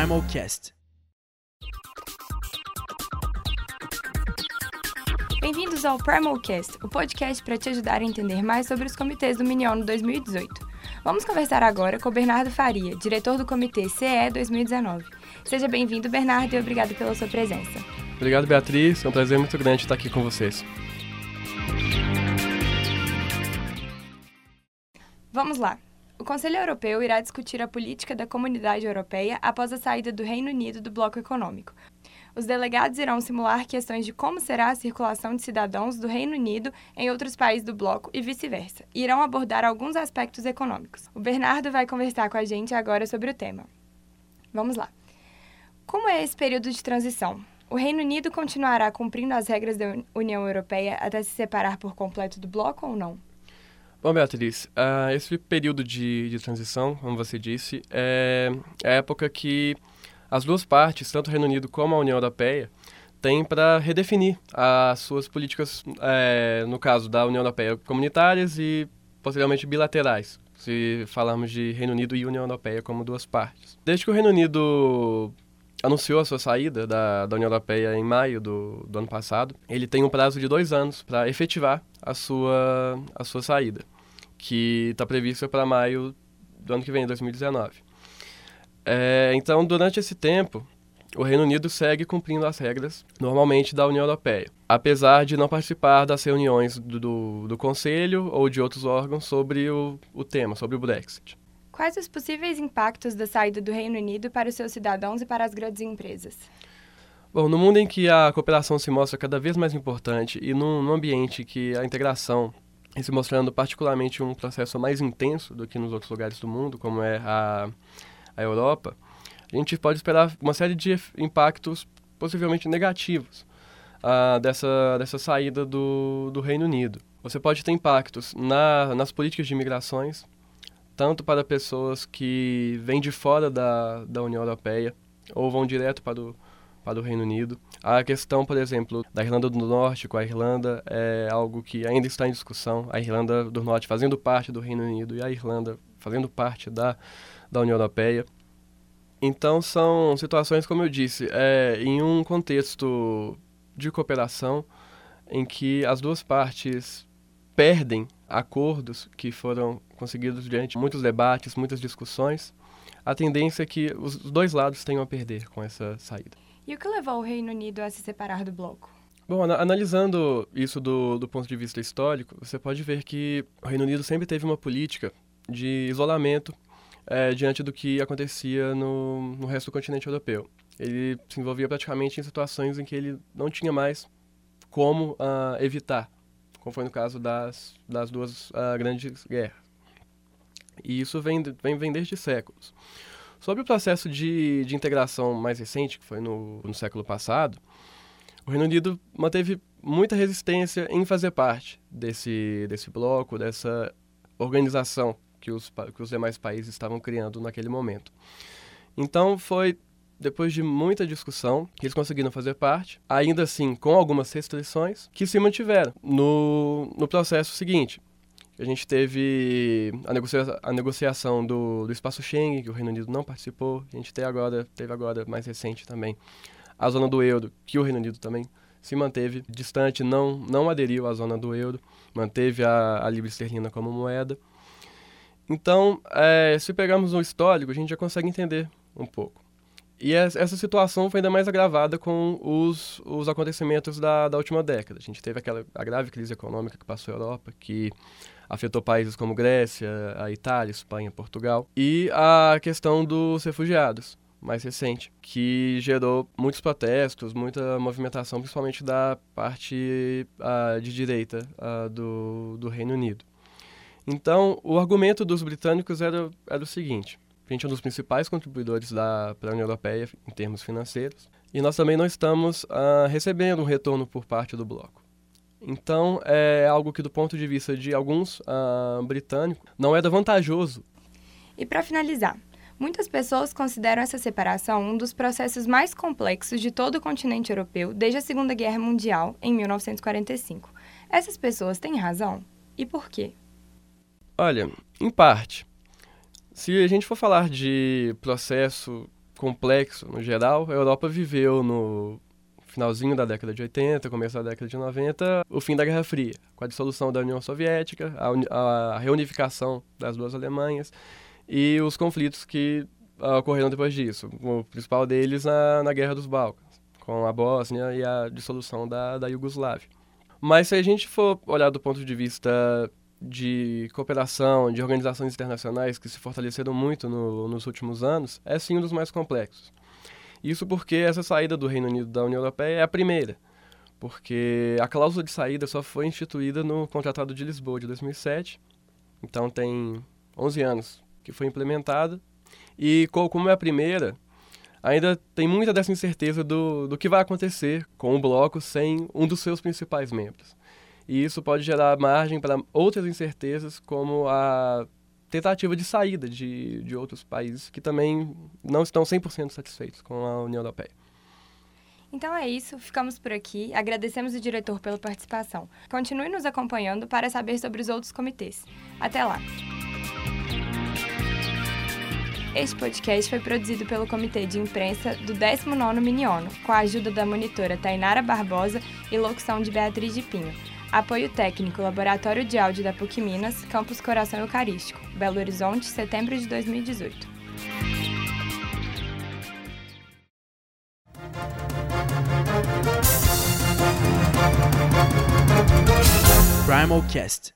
Primalcast. Bem-vindos ao Primalcast, o podcast para te ajudar a entender mais sobre os comitês do Miniono 2018. Vamos conversar agora com o Bernardo Faria, diretor do comitê CE 2019. Seja bem-vindo, Bernardo, e obrigado pela sua presença. Obrigado, Beatriz. É um prazer muito grande estar aqui com vocês. Vamos lá. O Conselho Europeu irá discutir a política da Comunidade Europeia após a saída do Reino Unido do bloco econômico. Os delegados irão simular questões de como será a circulação de cidadãos do Reino Unido em outros países do bloco e vice-versa. E irão abordar alguns aspectos econômicos. O Bernardo vai conversar com a gente agora sobre o tema. Vamos lá. Como é esse período de transição? O Reino Unido continuará cumprindo as regras da União Europeia até se separar por completo do bloco ou não? Bom, Beatriz, uh, esse período de, de, transição, como você disse, é, é a época que as duas partes, tanto o Reino Unido como a União Europeia, têm para redefinir as suas políticas, é, no caso da União Europeia, comunitárias e posteriormente bilaterais, se falarmos de Reino Unido e União Europeia como duas partes. Desde que o Reino Unido anunciou a sua saída da, da União Europeia em maio do, do ano passado, ele tem um prazo de dois anos para efetivar a sua, a sua saída que está prevista para maio do ano que vem, 2019. É, então, durante esse tempo, o Reino Unido segue cumprindo as regras, normalmente, da União Europeia, apesar de não participar das reuniões do, do, do Conselho ou de outros órgãos sobre o, o tema, sobre o Brexit. Quais os possíveis impactos da saída do Reino Unido para os seus cidadãos e para as grandes empresas? Bom, no mundo em que a cooperação se mostra cada vez mais importante e num, num ambiente que a integração e se mostrando particularmente um processo mais intenso do que nos outros lugares do mundo, como é a, a Europa, a gente pode esperar uma série de impactos possivelmente negativos uh, dessa, dessa saída do, do Reino Unido. Você pode ter impactos na, nas políticas de imigrações, tanto para pessoas que vêm de fora da, da União Europeia ou vão direto para o, para o Reino Unido. A questão, por exemplo, da Irlanda do Norte com a Irlanda é algo que ainda está em discussão. A Irlanda do Norte fazendo parte do Reino Unido e a Irlanda fazendo parte da, da União Europeia. Então, são situações, como eu disse, é, em um contexto de cooperação em que as duas partes perdem acordos que foram conseguidos diante de muitos debates, muitas discussões, a tendência é que os dois lados tenham a perder com essa saída. E o que levou o Reino Unido a se separar do bloco? Bom, analisando isso do, do ponto de vista histórico, você pode ver que o Reino Unido sempre teve uma política de isolamento é, diante do que acontecia no, no resto do continente europeu. Ele se envolvia praticamente em situações em que ele não tinha mais como uh, evitar, como foi no caso das, das duas uh, grandes guerras. E isso vem, vem, vem desde séculos. Sobre o processo de, de integração mais recente, que foi no, no século passado, o Reino Unido manteve muita resistência em fazer parte desse, desse bloco, dessa organização que os, que os demais países estavam criando naquele momento. Então, foi depois de muita discussão eles conseguiram fazer parte, ainda assim com algumas restrições que se mantiveram no, no processo seguinte. A gente teve a, negocia a negociação do, do espaço Schengen, que o Reino Unido não participou. A gente teve agora, teve agora mais recente também a zona do euro, que o Reino Unido também se manteve distante, não, não aderiu à zona do euro, manteve a, a libra esterlina como moeda. Então, é, se pegarmos o histórico, a gente já consegue entender um pouco. E essa situação foi ainda mais agravada com os, os acontecimentos da, da última década. A gente teve aquela a grave crise econômica que passou a Europa, que afetou países como Grécia, a Itália, Espanha, Portugal. E a questão dos refugiados, mais recente, que gerou muitos protestos, muita movimentação, principalmente da parte uh, de direita uh, do, do Reino Unido. Então, o argumento dos britânicos era, era o seguinte a gente é um dos principais contribuidores da para a União Europeia em termos financeiros. E nós também não estamos uh, recebendo um retorno por parte do bloco. Então, é algo que, do ponto de vista de alguns uh, britânicos, não é vantajoso. E para finalizar, muitas pessoas consideram essa separação um dos processos mais complexos de todo o continente europeu desde a Segunda Guerra Mundial, em 1945. Essas pessoas têm razão? E por quê? Olha, em parte. Se a gente for falar de processo complexo no geral, a Europa viveu no finalzinho da década de 80, começo da década de 90, o fim da Guerra Fria, com a dissolução da União Soviética, a, a reunificação das duas Alemanhas e os conflitos que uh, ocorreram depois disso. O principal deles na, na Guerra dos Balcãs, com a Bósnia e a dissolução da, da Iugoslávia. Mas se a gente for olhar do ponto de vista de cooperação, de organizações internacionais que se fortaleceram muito no, nos últimos anos, é sim um dos mais complexos. Isso porque essa saída do Reino Unido da União Europeia é a primeira, porque a cláusula de saída só foi instituída no Tratado de Lisboa de 2007, então tem 11 anos que foi implementada, e como é a primeira, ainda tem muita dessa incerteza do, do que vai acontecer com o bloco sem um dos seus principais membros. E isso pode gerar margem para outras incertezas, como a tentativa de saída de, de outros países que também não estão 100% satisfeitos com a União Europeia. Então é isso, ficamos por aqui. Agradecemos o diretor pela participação. Continue nos acompanhando para saber sobre os outros comitês. Até lá! Este podcast foi produzido pelo Comitê de Imprensa do 19º Miniono, com a ajuda da monitora Tainara Barbosa e locução de Beatriz de Pinho. Apoio técnico Laboratório de Áudio da PUC Minas, Campus Coração Eucarístico, Belo Horizonte, setembro de 2018. Primal Cast